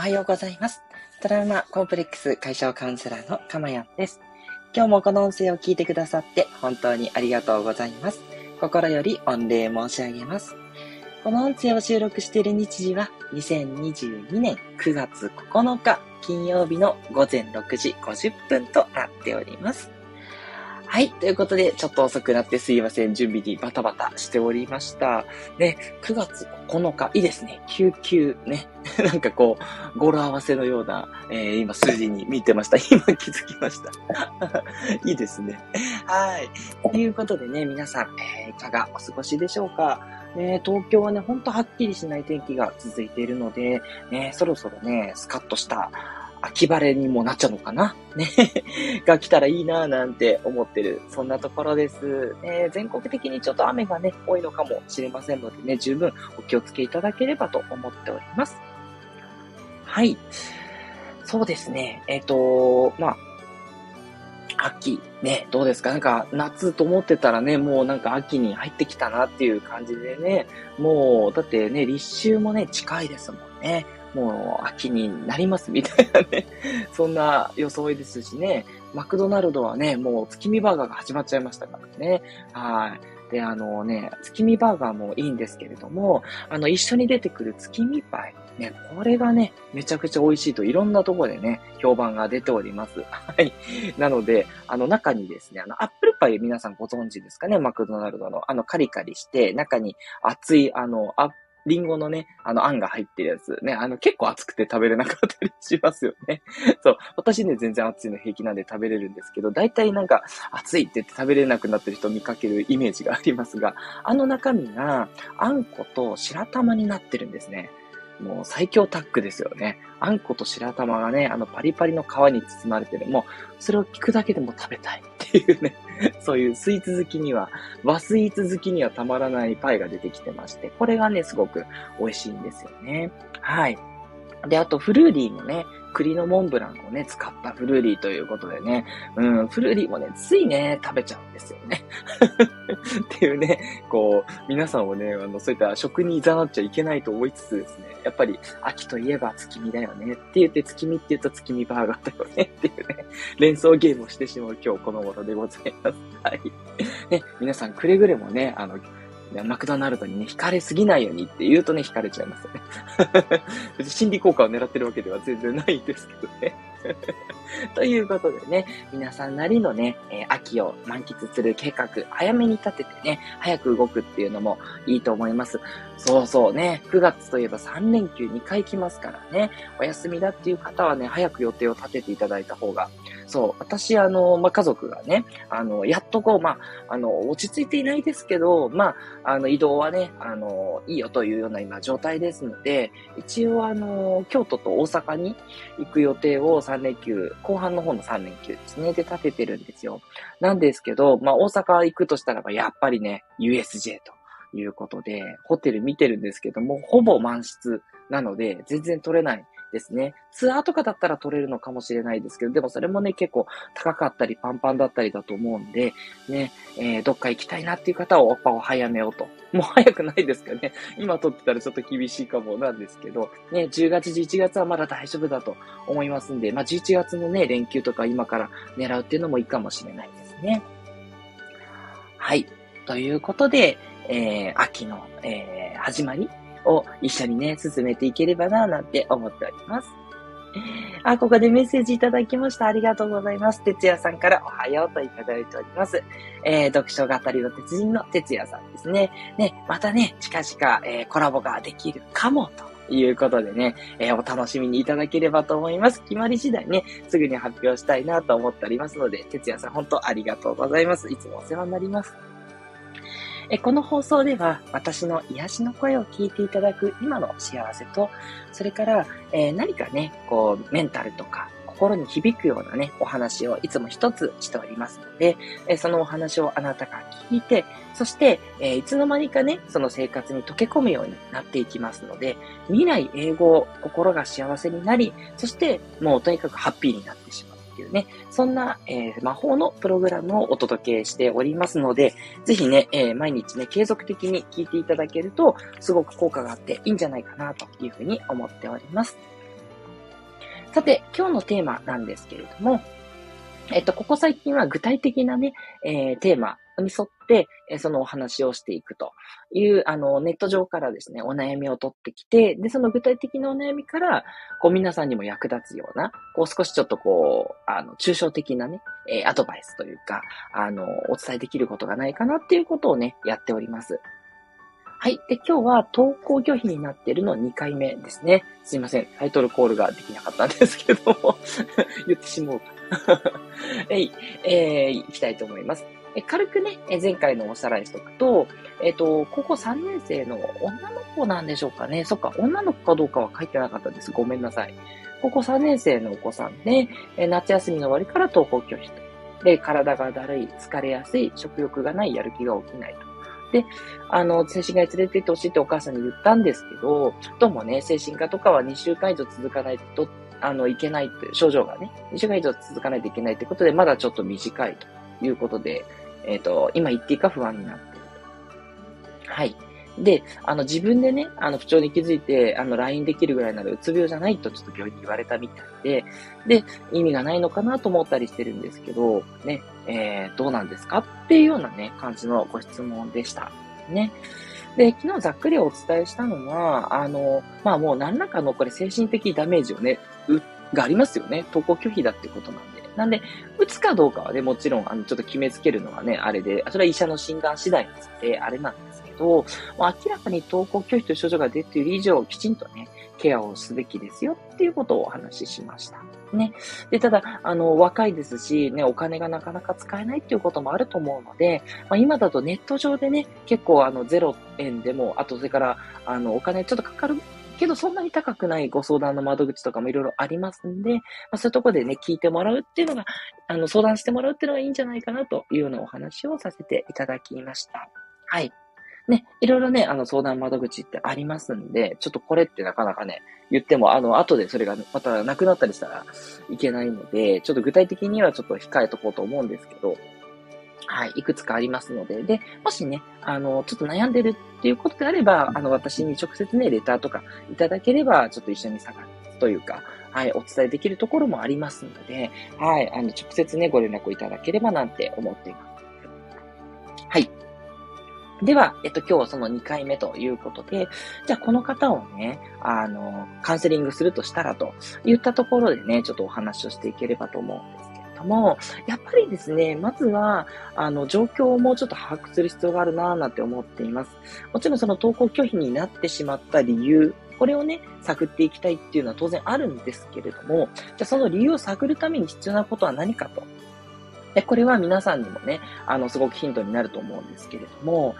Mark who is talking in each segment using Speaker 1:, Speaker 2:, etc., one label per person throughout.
Speaker 1: おはようございます。トラウマコンプレックス解消カウンセラーのかまやんです。今日もこの音声を聞いてくださって本当にありがとうございます。心より御礼申し上げます。この音声を収録している日時は2022年9月9日金曜日の午前6時50分となっております。はい。ということで、ちょっと遅くなってすいません。準備にバタバタしておりました。ね、9月9日、いいですね。99ね。なんかこう、語呂合わせのような、えー、今数字に見てました。今気づきました。いいですね。はい。ということでね、皆さん、えー、いかがお過ごしでしょうか？ね、東京はね、ほんとはっきりしない天気が続いているので、ね、そろそろね、スカッとした秋晴れにもなっちゃうのかな？ね。が来たらいいなぁなんて思ってる。そんなところです。ね、全国的にちょっと雨がね、多いのかもしれませんのでね、十分お気をつけいただければと思っております。はい。そうですね。えっ、ー、と、まあ、秋、ね、どうですか？なんか、夏と思ってたらね、もうなんか秋に入ってきたなっていう感じでね、もう、だってね、立秋もね、近いですもんね。もう秋になりますみたいなね、そんな装いですしね、マクドナルドはね、もう月見バーガーが始まっちゃいましたからね。はい。で、あのね、月見バーガーもいいんですけれども、あの、一緒に出てくる月見パイ。ね、これがね、めちゃくちゃ美味しいといろんなとこでね、評判が出ております。はい。なので、あの中にですね、あの、アップルパイ皆さんご存知ですかね？マクドナルドの。あの、カリカリして、中に熱い、あの、アッリンゴのね、あの、あんが入ってるやつ。ね、あの、結構熱くて食べれなかったりしますよね。そう。私ね、全然熱いの平気なんで食べれるんですけど、大体なんか、熱いって言って食べれなくなってる人を見かけるイメージがありますが、あの中身が、あんこと白玉になってるんですね。もう最強タッグですよね。あんこと白玉がね、あのパリパリの皮に包まれてる。も、それを聞くだけでも食べたいっていうね。そういうスイーツ好きには、和スイーツ好きにはたまらないパイが出てきてまして、これがね、すごく美味しいんですよね。はい。で、あと、フルーリーもね、栗のモンブランをね、使ったフルーリーということでね、うん、フルーリーもね、ついね、食べちゃうんですよね。っていうね、こう、皆さんをね、あの、そういった食に誘っちゃいけないと思いつつですね、やっぱり、秋といえば月見だよねって言って、月見って言うと月見バーガーだよねっていうね、連想ゲームをしてしまう今日この頃でございます。はい。ね、皆さんくれぐれもね、あの、マクドナルドにね、惹かれすぎないようにって言うとね、惹かれちゃいますよね。心理効果を狙ってるわけでは全然ないんですけどね。ということでね、皆さんなりのね、え、秋を満喫する計画、早めに立ててね、早く動くっていうのもいいと思います。そうそうね、9月といえば3連休2回来ますからね、お休みだっていう方はね、早く予定を立てていただいた方がそう、私、あの、まあ、家族がね、あの、やっとこう、まあ、あの、落ち着いていないですけど、まあ、あの、移動はね、あの、いいよというような今状態ですので、一応、あの、京都と大阪に行く予定を3連休、後半の方の3連休ですね、で立ててるんですよ。なんですけど、まあ、大阪行くとしたらば、やっぱりね、USJ と。いうことで、ホテル見てるんですけども、ほぼ満室なので、全然取れないですね。ツアーとかだったら取れるのかもしれないですけど、でもそれもね、結構高かったりパンパンだったりだと思うんで、ね、えー、どっか行きたいなっていう方はやっぱお早めをと。もう早くないですかね。今撮ってたらちょっと厳しいかもなんですけど、ね、10月、11月はまだ大丈夫だと思いますんで、まあ11月のね、連休とか今から狙うっていうのもいいかもしれないですね。はい。ということで、えー、秋の、えー、始まりを一緒にね、進めていければな、なんて思っております。あ、ここでメッセージいただきました。ありがとうございます。哲也さんからおはようといただいております。えー、読書語りの鉄人の哲也さんですね。ね、またね、近々、えー、コラボができるかもと。いうことでね、えー、お楽しみにいただければと思います。決まり次第ね、すぐに発表したいなと思っておりますので、哲也さん本当ありがとうございます。いつもお世話になります。えこの放送では私の癒しの声を聞いていただく今の幸せと、それから、え何かね、こう、メンタルとか、心に響くようなね、お話をいつも一つしておりますので、えそのお話をあなたが聞いて、そして、えいつの間にかね、その生活に溶け込むようになっていきますので、未来英語、心が幸せになり、そしてもうとにかくハッピーになってしまう。ていうね、そんな、えー、魔法のプログラムをお届けしておりますので、ぜひね、えー、毎日ね、継続的に聞いていただけると、すごく効果があっていいんじゃないかなというふうに思っております。さて、今日のテーマなんですけれども、えっと、ここ最近は具体的なね、えー、テーマに沿って、えそのお話をしていくという、あの、ネット上からですね、お悩みを取ってきて、で、その具体的なお悩みから、こう、皆さんにも役立つような、こう、少しちょっとこう、あの、抽象的なね、えー、アドバイスというか、あの、お伝えできることがないかなっていうことをね、やっております。はい。で、今日は投稿拒否になっているの2回目ですね。すいません。タイトルコールができなかったんですけども 言ってしまう。はい。えー、行きたいと思います。え軽くね、前回のおさらいしとくと、えっ、ー、と、高校3年生の女の子なんでしょうかね。そっか、女の子かどうかは書いてなかったです。ごめんなさい。高校3年生のお子さんで、夏休みの終わりから登校拒否と。で、体がだるい、疲れやすい、食欲がない、やる気が起きないと。で、あの、精神科に連れて行ってほしいってお母さんに言ったんですけど、どうもね、精神科とかは2週間以上続かないと、あの、いけないって、症状がね、2週間以上続かないといけないってことで、まだちょっと短いということで、えっ、ー、と、今言っていいか不安になっていると。はい。で、あの、自分でね、あの、不調に気づいて、あの、LINE できるぐらいならうつ病じゃないとちょっと病院に言われたみたいで、で、意味がないのかなと思ったりしてるんですけど、ね、えー、どうなんですかっていうようなね、感じのご質問でした。ね。で、昨日ざっくりお伝えしたのは、あの、まあもう何らかのこれ精神的ダメージをね、がありますよね。投稿拒否だってことなんで。なんで、打つかどうかはね、もちろん、あの、ちょっと決めつけるのはね、あれで、それは医者の診断次第なので、あれなんですけど、もう明らかに登校拒否という症状が出ている以上、きちんとね、ケアをすべきですよっていうことをお話ししました。ね。で、ただ、あの、若いですし、ね、お金がなかなか使えないっていうこともあると思うので、まあ、今だとネット上でね、結構あの、0円でも、あとそれから、あの、お金ちょっとかかるけど、そんなに高くないご相談の窓口とかもいろいろありますんで、まあ、そういうところでね、聞いてもらうっていうのが、あの、相談してもらうっていうのがいいんじゃないかなというようなお話をさせていただきました。はい。ね、いろいろね、あの、相談窓口ってありますんで、ちょっとこれってなかなかね、言っても、あの、後でそれがまたなくなったりしたらいけないので、ちょっと具体的にはちょっと控えとこうと思うんですけど、はい、いくつかありますので、で、もしね、あの、ちょっと悩んでるっていうことであれば、あの、私に直接ね、レターとかいただければ、ちょっと一緒に探すというか、はい、お伝えできるところもありますので、はい、あの、直接ね、ご連絡をいただければなんて思っています。はい。では、えっと、今日はその2回目ということで、じゃあこの方をね、あの、カウンセリングするとしたらと言ったところでね、ちょっとお話をしていければと思うんですども、やっぱりですね、まずは、あの、状況をもうちょっと把握する必要があるなぁなんて思っています。もちろんその投稿拒否になってしまった理由、これをね、探っていきたいっていうのは当然あるんですけれども、じゃあその理由を探るために必要なことは何かとで、これは皆さんにもね、あの、すごくヒントになると思うんですけれども、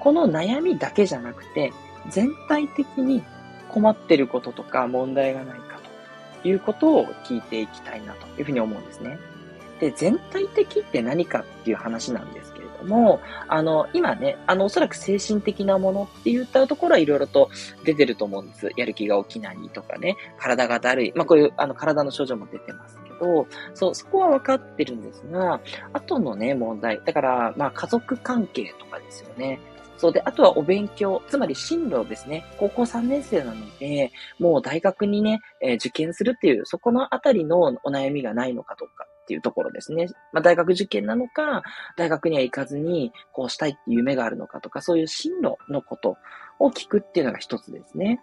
Speaker 1: この悩みだけじゃなくて、全体的に困ってることとか問題がないかということを聞いていきたいなというふうに思うんですね。で、全体的って何かっていう話なんですけれども、あの、今ね、あの、おそらく精神的なものって言ったところはいろいろと出てると思うんです。やる気が起きないとかね、体がだるい。まあ、こういう、あの、体の症状も出てますけど、そう、そこは分かってるんですが、後のね、問題。だから、まあ、家族関係とかですよね。そうで、あとはお勉強、つまり進路ですね。高校3年生なので、もう大学にね、えー、受験するっていう、そこのあたりのお悩みがないのかどうかっていうところですね。まあ、大学受験なのか、大学には行かずに、こうしたいっていう夢があるのかとか、そういう進路のことを聞くっていうのが一つですね。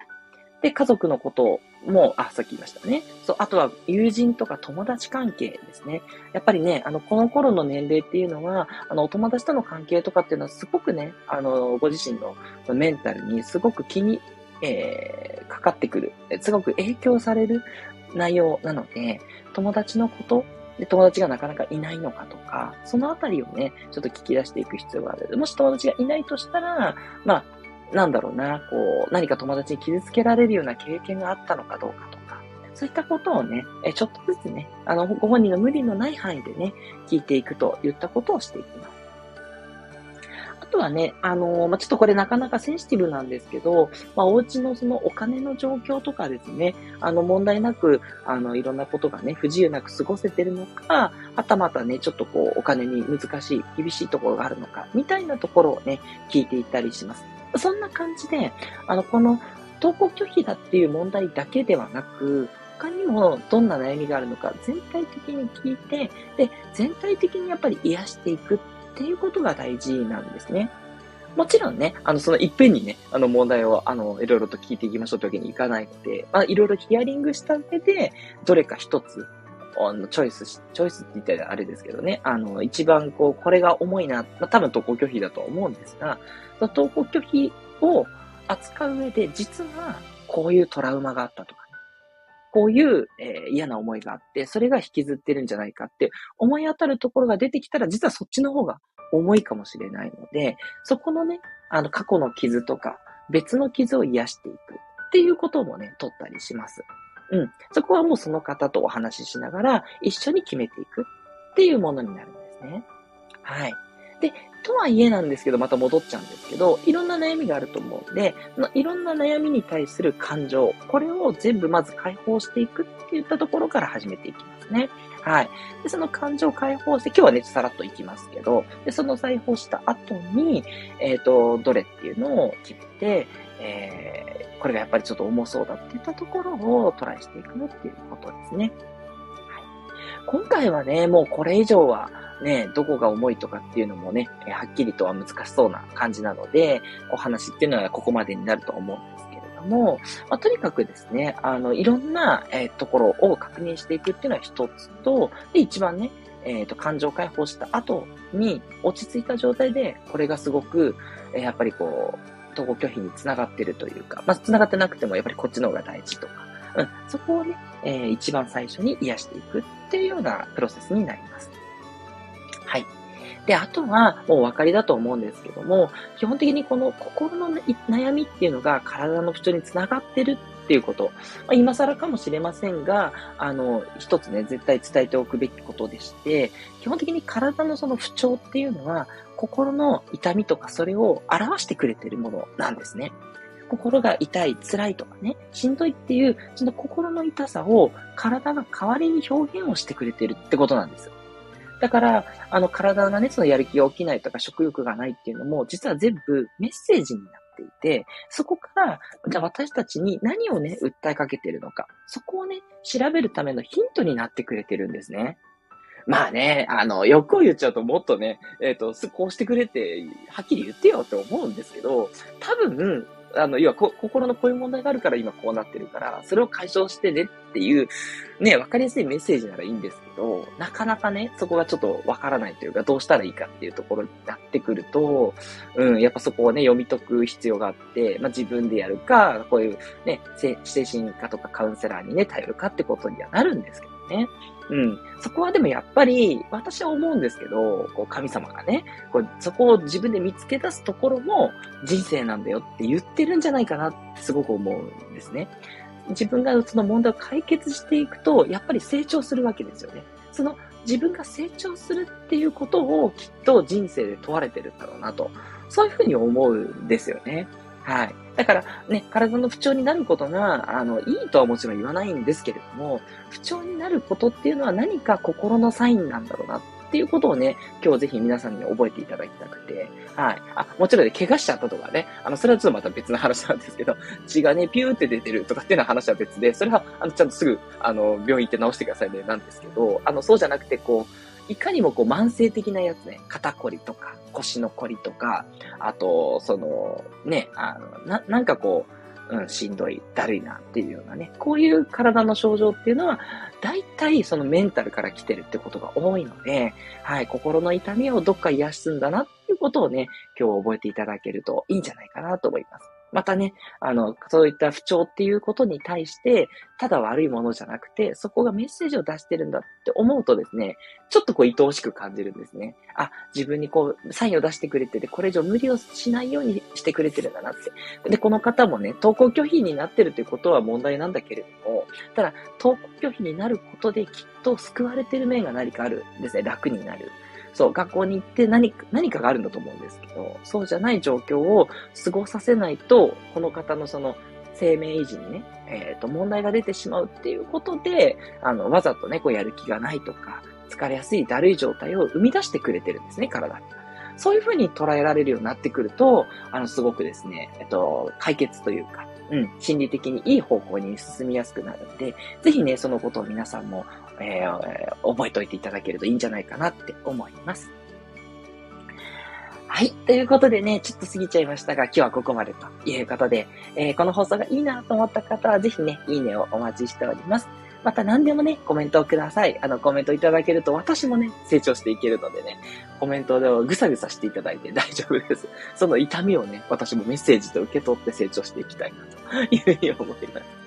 Speaker 1: で、家族のことも、あ、さっき言いましたね。そう、あとは友人とか友達関係ですね。やっぱりね、あの、この頃の年齢っていうのは、あの、お友達との関係とかっていうのはすごくね、あの、ご自身のメンタルにすごく気に、えー、かかってくる。すごく影響される内容なので、友達のことで、友達がなかなかいないのかとか、そのあたりをね、ちょっと聞き出していく必要がある。もし友達がいないとしたら、まあ、なんだろうな、こう、何か友達に傷つけられるような経験があったのかどうかとか、そういったことをね、えちょっとずつね、あの、ご本人の無理のない範囲でね、聞いていくといったことをしていきます。とはね、あのまあ、ちょっとこれなかなかセンシティブなんですけど、まあ、お家のそのお金の状況とかですね、あの、問題なく、あの、いろんなことがね、不自由なく過ごせてるのか、はたまたね、ちょっとこう、お金に難しい、厳しいところがあるのか、みたいなところをね、聞いていったりします。そんな感じで、あの、この投稿拒否だっていう問題だけではなく、他にもどんな悩みがあるのか全体的に聞いて、で、全体的にやっぱり癒していくっっていうことが大事なんですね。もちろんね、あの、そのいっぺんにね、あの問題を、あの、いろいろと聞いていきましょうというわけにいかないので、まあ、いろいろヒアリングした上で、どれか一つ、あの、チョイスし、チョイスって言ったらあれですけどね、あの、一番こう、これが重いな、まあ、多分投稿拒否だと思うんですが、その投稿拒否を扱う上で、実は、こういうトラウマがあったとか、こういう、えー、嫌な思いがあって、それが引きずってるんじゃないかって思い当たるところが出てきたら、実はそっちの方が重いかもしれないので、そこのね、あの過去の傷とか別の傷を癒していくっていうこともね、取ったりします。うん。そこはもうその方とお話ししながら一緒に決めていくっていうものになるんですね。はい。で、とはいえなんですけど、また戻っちゃうんですけど、いろんな悩みがあると思うんで、いろんな悩みに対する感情、これを全部まず解放していくっていったところから始めていきますね。はい。で、その感情を解放して、今日はね、さらっといきますけど、で、その解放した後に、えっ、ー、と、どれっていうのを決めて、えー、これがやっぱりちょっと重そうだっていったところをトライしていくっていうことですね。今回はね、もうこれ以上は、ね、どこが重いとかっていうのもね、はっきりとは難しそうな感じなので、お話っていうのはここまでになると思うんですけれども、まあ、とにかくですね、あの、いろんな、えー、ところを確認していくっていうのは一つと、で、一番ね、えっ、ー、と、感情解放した後に落ち着いた状態で、これがすごく、えー、やっぱりこう、統合拒否につながってるというか、まあ、つながってなくてもやっぱりこっちの方が大事とか、うん、そこをね、えー、一番最初に癒していくっていうようなプロセスになります。はい。で、あとは、もうお分かりだと思うんですけども、基本的にこの心の悩みっていうのが体の不調につながってるっていうこと。まあ、今更かもしれませんが、あの、一つね、絶対伝えておくべきことでして、基本的に体のその不調っていうのは、心の痛みとかそれを表してくれてるものなんですね。心が痛い、辛いとかね、しんどいっていう、その心の痛さを体が代わりに表現をしてくれてるってことなんですよ。だから、あの、体がね、そのやる気が起きないとか食欲がないっていうのも、実は全部メッセージになっていて、そこから、じゃあ私たちに何をね、訴えかけてるのか、そこをね、調べるためのヒントになってくれてるんですね。まあね、あの、欲を言っちゃうともっとね、えっ、ー、と、こうしてくれて、はっきり言ってよって思うんですけど、多分、あの、要は心のこういう問題があるから今こうなってるから、それを解消してねっていう、ね、わかりやすいメッセージならいいんですけど、なかなかね、そこがちょっとわからないというか、どうしたらいいかっていうところになってくると、うん、やっぱそこをね、読み解く必要があって、まあ自分でやるか、こういうね、精神科とかカウンセラーにね、頼るかってことにはなるんですけど。ね。うん。そこはでもやっぱり、私は思うんですけど、こう神様がね、こうそこを自分で見つけ出すところも人生なんだよって言ってるんじゃないかなってすごく思うんですね。自分がその問題を解決していくと、やっぱり成長するわけですよね。その自分が成長するっていうことをきっと人生で問われてるんだろうなと。そういうふうに思うんですよね。はい。だからね、体の不調になることが、あの、いいとはもちろん言わないんですけれども、不調になることっていうのは何か心のサインなんだろうなっていうことをね、今日ぜひ皆さんに覚えていただきたくて、はい。あ、もちろんね、怪我しちゃったとかね、あの、それはちょっとまた別の話なんですけど、血がね、ピューって出てるとかっていうのは話は別で、それは、あの、ちゃんとすぐ、あの、病院行って治してくださいね、なんですけど、あの、そうじゃなくて、こう、いかにもこう慢性的なやつね、肩こりとか腰のこりとか、あと、その、ね、あの、な、なんかこう、うん、しんどい、だるいなっていうようなね、こういう体の症状っていうのは、大体そのメンタルから来てるってことが多いので、はい、心の痛みをどっか癒すんだなっていうことをね、今日覚えていただけるといいんじゃないかなと思います。またね、あの、そういった不調っていうことに対して、ただ悪いものじゃなくて、そこがメッセージを出してるんだって思うとですね、ちょっとこう愛おしく感じるんですね。あ、自分にこう、サインを出してくれてて、これ以上無理をしないようにしてくれてるんだなって。で、この方もね、登校拒否になってるということは問題なんだけれども、ただ、登校拒否になることできっと救われてる面が何かあるんですね。楽になる。そう、学校に行って何か、何かがあるんだと思うんですけど、そうじゃない状況を過ごさせないと、この方のその生命維持にね、えっ、ー、と、問題が出てしまうっていうことで、あの、わざとね、こうやる気がないとか、疲れやすいだるい状態を生み出してくれてるんですね、体に。そういうふうに捉えられるようになってくると、あの、すごくですね、えっと、解決というか、うん、心理的にいい方向に進みやすくなるので、ぜひね、そのことを皆さんも、えー、覚えておいていただけるといいんじゃないかなって思います。はい。ということでね、ちょっと過ぎちゃいましたが、今日はここまでということで、えー、この放送がいいなと思った方は、ぜひね、いいねをお待ちしております。また何でもね、コメントをください。あの、コメントいただけると私もね、成長していけるのでね、コメントでぐさぐさしていただいて 大丈夫です。その痛みをね、私もメッセージと受け取って成長していきたいな、というふうに思います。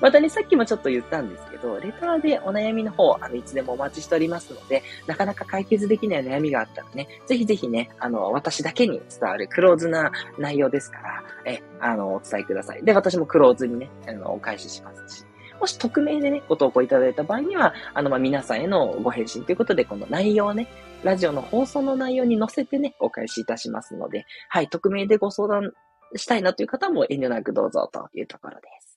Speaker 1: またね、さっきもちょっと言ったんですけど、レターでお悩みの方、あの、いつでもお待ちしておりますので、なかなか解決できない悩みがあったらね、ぜひぜひね、あの、私だけに伝わるクローズな内容ですから、え、あの、お伝えください。で、私もクローズにね、あの、お返ししますし。もし匿名でね、ご投稿いただいた場合には、あの、ま、皆さんへのご返信ということで、この内容をね、ラジオの放送の内容に載せてね、お返しいたしますので、はい、匿名でご相談したいなという方も遠慮なくどうぞというところです。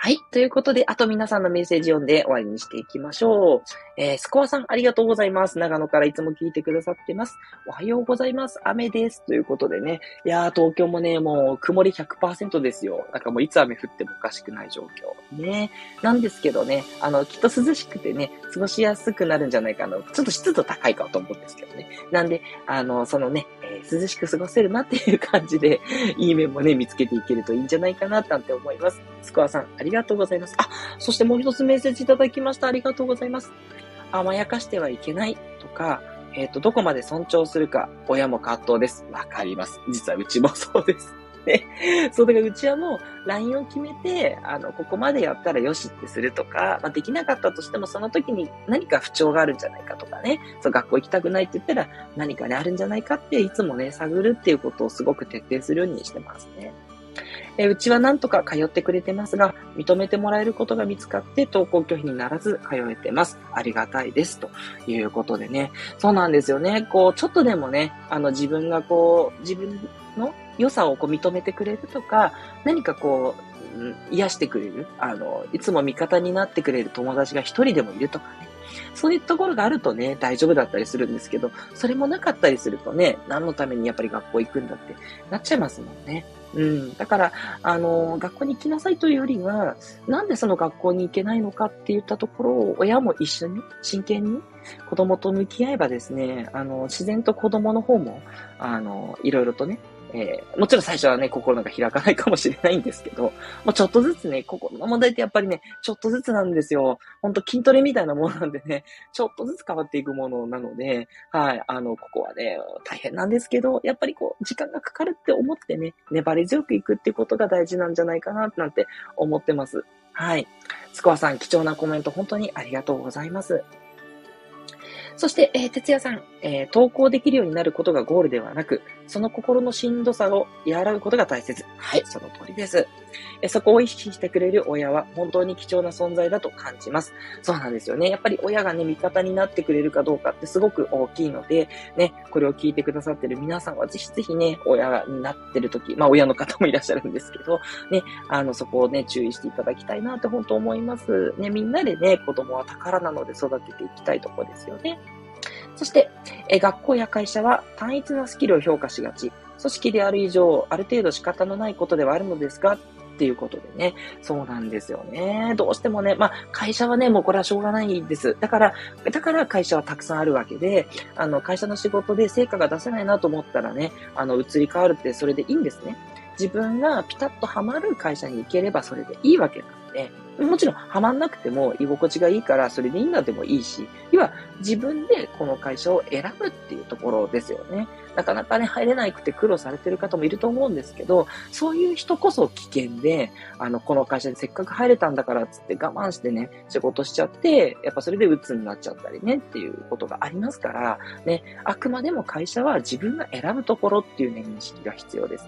Speaker 1: はい。ということで、あと皆さんのメッセージ読んで終わりにしていきましょう。えー、スコアさん、ありがとうございます。長野からいつも聞いてくださってます。おはようございます。雨です。ということでね。いやー、東京もね、もう曇り100%ですよ。なんかもういつ雨降ってもおかしくない状況。ね。なんですけどね、あの、きっと涼しくてね、過ごしやすくなるんじゃないかな。ちょっと湿度高いかと思うんですけどね。なんで、あの、そのね、えー、涼しく過ごせるなっていう感じで、いい面もね、見つけていけるといいんじゃないかな、なんて思います。スコアさん、ありりがとうございます。あ、そしてもう一つメッセージいただきました。ありがとうございます。甘やかしてはいけないとか、えっ、ー、と、どこまで尊重するか、親も葛藤です。わかります。実はうちもそうです。ね。そう、だからうちはもう、LINE を決めて、あの、ここまでやったらよしってするとか、まあ、できなかったとしても、その時に何か不調があるんじゃないかとかね、そう、学校行きたくないって言ったら、何かね、あるんじゃないかって、いつもね、探るっていうことをすごく徹底するようにしてますね。えうちはなんとか通ってくれてますが、認めてもらえることが見つかって登校拒否にならず通えてます。ありがたいです。ということでね。そうなんですよね。こう、ちょっとでもね、あの自分がこう、自分の良さをこう認めてくれるとか、何かこう、癒してくれる、あの、いつも味方になってくれる友達が一人でもいるとかね。そういうところがあるとね、大丈夫だったりするんですけど、それもなかったりするとね、何のためにやっぱり学校行くんだってなっちゃいますもんね。うん。だから、あの、学校に行きなさいというよりは、なんでその学校に行けないのかって言ったところを、親も一緒に、真剣に子供と向き合えばですね、あの、自然と子供の方も、あの、いろいろとね、えー、もちろん最初はね、心が開かないかもしれないんですけど、もうちょっとずつね、心の問題ってやっぱりね、ちょっとずつなんですよ。ほんと筋トレみたいなものなんでね、ちょっとずつ変わっていくものなので、はい、あの、ここはね、大変なんですけど、やっぱりこう、時間がかかるって思ってね、粘り強くいくってことが大事なんじゃないかな、なんて思ってます。はい。スコアさん、貴重なコメント本当にありがとうございます。そして、えー、哲也さん、えー、投稿できるようになることがゴールではなく、その心のしんどさを和らぐことが大切。はい、その通りです。えそこを意識してくれる親は本当に貴重な存在だと感じます。そうなんですよね。やっぱり親がね、味方になってくれるかどうかってすごく大きいので、ね、これを聞いてくださってる皆さんはぜひぜひね、親になってる時、まあ親の方もいらっしゃるんですけど、ね、あの、そこをね、注意していただきたいなって本当思います。ね、みんなでね、子供は宝なので育てていきたいとこですよね。そして、え学校や会社は単一なスキルを評価しがち。組織である以上、ある程度仕方のないことではあるのですが、っていうことでね。そうなんですよね。どうしてもね、まあ、会社はね、もうこれはしょうがないんです。だから、だから会社はたくさんあるわけで、あの、会社の仕事で成果が出せないなと思ったらね、あの、移り変わるってそれでいいんですね。自分がピタッとハマる会社に行ければそれでいいわけなんで、もちろん、ハマんなくても居心地がいいから、それでいいんだでもいいし、要は自分でこの会社を選ぶっていうところですよね。なかなかね、入れなくて苦労されてる方もいると思うんですけど、そういう人こそ危険で、あの、この会社にせっかく入れたんだからっつって我慢してね、仕事しちゃって、やっぱそれで鬱になっちゃったりねっていうことがありますから、ね、あくまでも会社は自分が選ぶところっていうね、認識が必要です。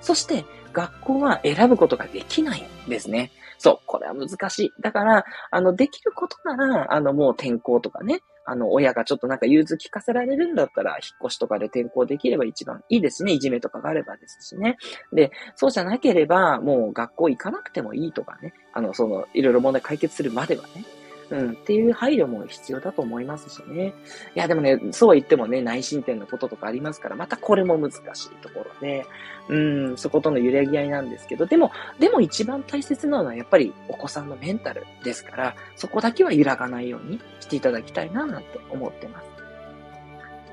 Speaker 1: そして、学校は選ぶことができないんですね。そう、これは難しい。だから、あの、できることなら、あの、もう転校とかね、あの、親がちょっとなんか融通聞かせられるんだったら、引っ越しとかで転校できれば一番いいですね。いじめとかがあればですしね。で、そうじゃなければ、もう学校行かなくてもいいとかね。あの、その、いろいろ問題解決するまではね。
Speaker 2: うん、っていう配慮も必要だと思いますしね。いや、でもね、そうは言ってもね、内申点のこととかありますから、またこれも難しいところで、うん、そことの揺れぎ合いなんですけど、でも、でも一番大切なのはやっぱりお子さんのメンタルですから、そこだけは揺らがないようにしていただきたいな、なんて思ってます。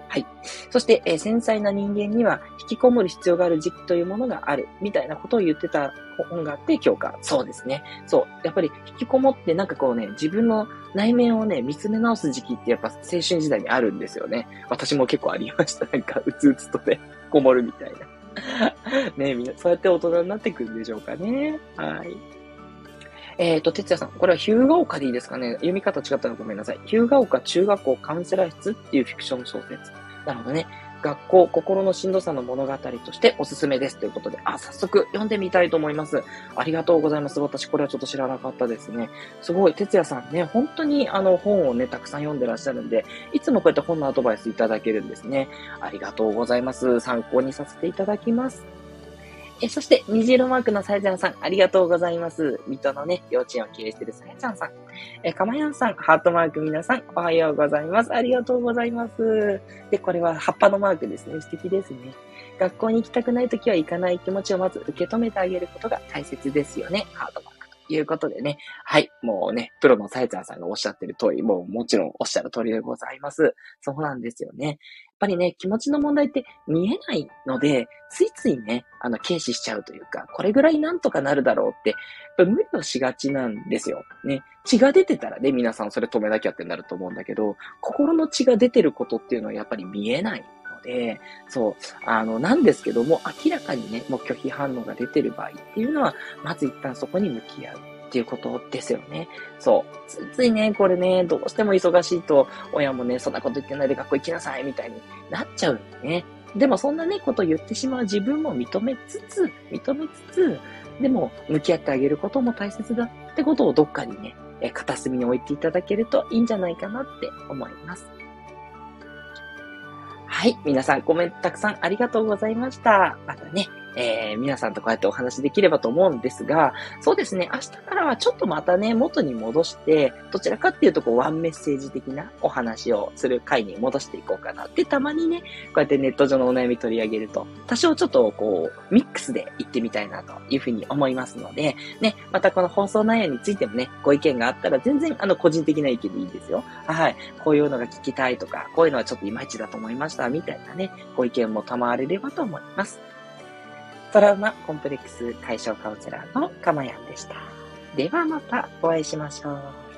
Speaker 2: はい。そして、えー、繊細な人間には引きこもる必要がある時期というものがある、みたいなことを言ってた本があって、今日か。そうですね。そう。やっぱり引きこもってなんかこうね、自分の内面をね、見つめ直す時期ってやっぱ青春時代にあるんですよね。私も結構ありました。なんか、うつうつとね、こもるみたいな。ねみんな、そうやって大人になってくるんでしょうかね。はい。えっ、ー、と、哲也さん、これはヒューガオカでいいですかね読み方違ったらごめんなさい。ヒューガオカ中学校カウンセラー室っていうフィクション小説。なるほどね。学校、心のしんどさの物語としておすすめですということで、あ、早速読んでみたいと思います。ありがとうございます。私、これはちょっと知らなかったですね。すごい、哲也さんね、本当にあの本をね、たくさん読んでらっしゃるんで、いつもこうやって本のアドバイスいただけるんですね。ありがとうございます。参考にさせていただきます。え、そして、虹色マークのさやちゃんさん、ありがとうございます。水戸のね、幼稚園を経営してるさやちゃんさん。え、かまやんさん、ハートマーク皆さん、おはようございます。ありがとうございます。で、これは葉っぱのマークですね。素敵ですね。学校に行きたくないときは行かない気持ちをまず受け止めてあげることが大切ですよね。ハートマーク。ということでね。はい。もうね、プロのさやちゃんさんがおっしゃってる通り、もうもちろんおっしゃる通りでございます。そうなんですよね。ぱりね、気持ちの問題って見えないので、ついついね、あの、軽視しちゃうというか、これぐらいなんとかなるだろうって、っ無理をしがちなんですよ。ね。血が出てたらね、皆さんそれ止めなきゃってなると思うんだけど、心の血が出てることっていうのはやっぱり見えないので、そう、あの、なんですけども、明らかにね、もう拒否反応が出てる場合っていうのは、まず一旦そこに向き合う。っていうことですよね。そう。ついついね、これね、どうしても忙しいと、親もね、そんなこと言ってないで学校行きなさい、みたいになっちゃうんでね。でもそんなね、こと言ってしまう自分も認めつつ、認めつつ、でも、向き合ってあげることも大切だってことをどっかにね、片隅に置いていただけるといいんじゃないかなって思います。はい。皆さんコメントたくさんありがとうございました。またね、えー、皆さんとこうやってお話できればと思うんですが、そうですね、明日からはちょっとまたね、元に戻して、どちらかっていうとこう、ワンメッセージ的なお話をする回に戻していこうかなって、たまにね、こうやってネット上のお悩み取り上げると、多少ちょっとこう、ミックスで行ってみたいなというふうに思いますので、ね、またこの放送内容についてもね、ご意見があったら全然あの、個人的な意見でいいですよ。はい。こういうのが聞きたいとか、こういうのはちょっといまいちだと思いました、みたいなね、ご意見も賜れればと思います。トラウマコンプレックス解消カウンセラーのかまやんでした。ではまたお会いしましょう。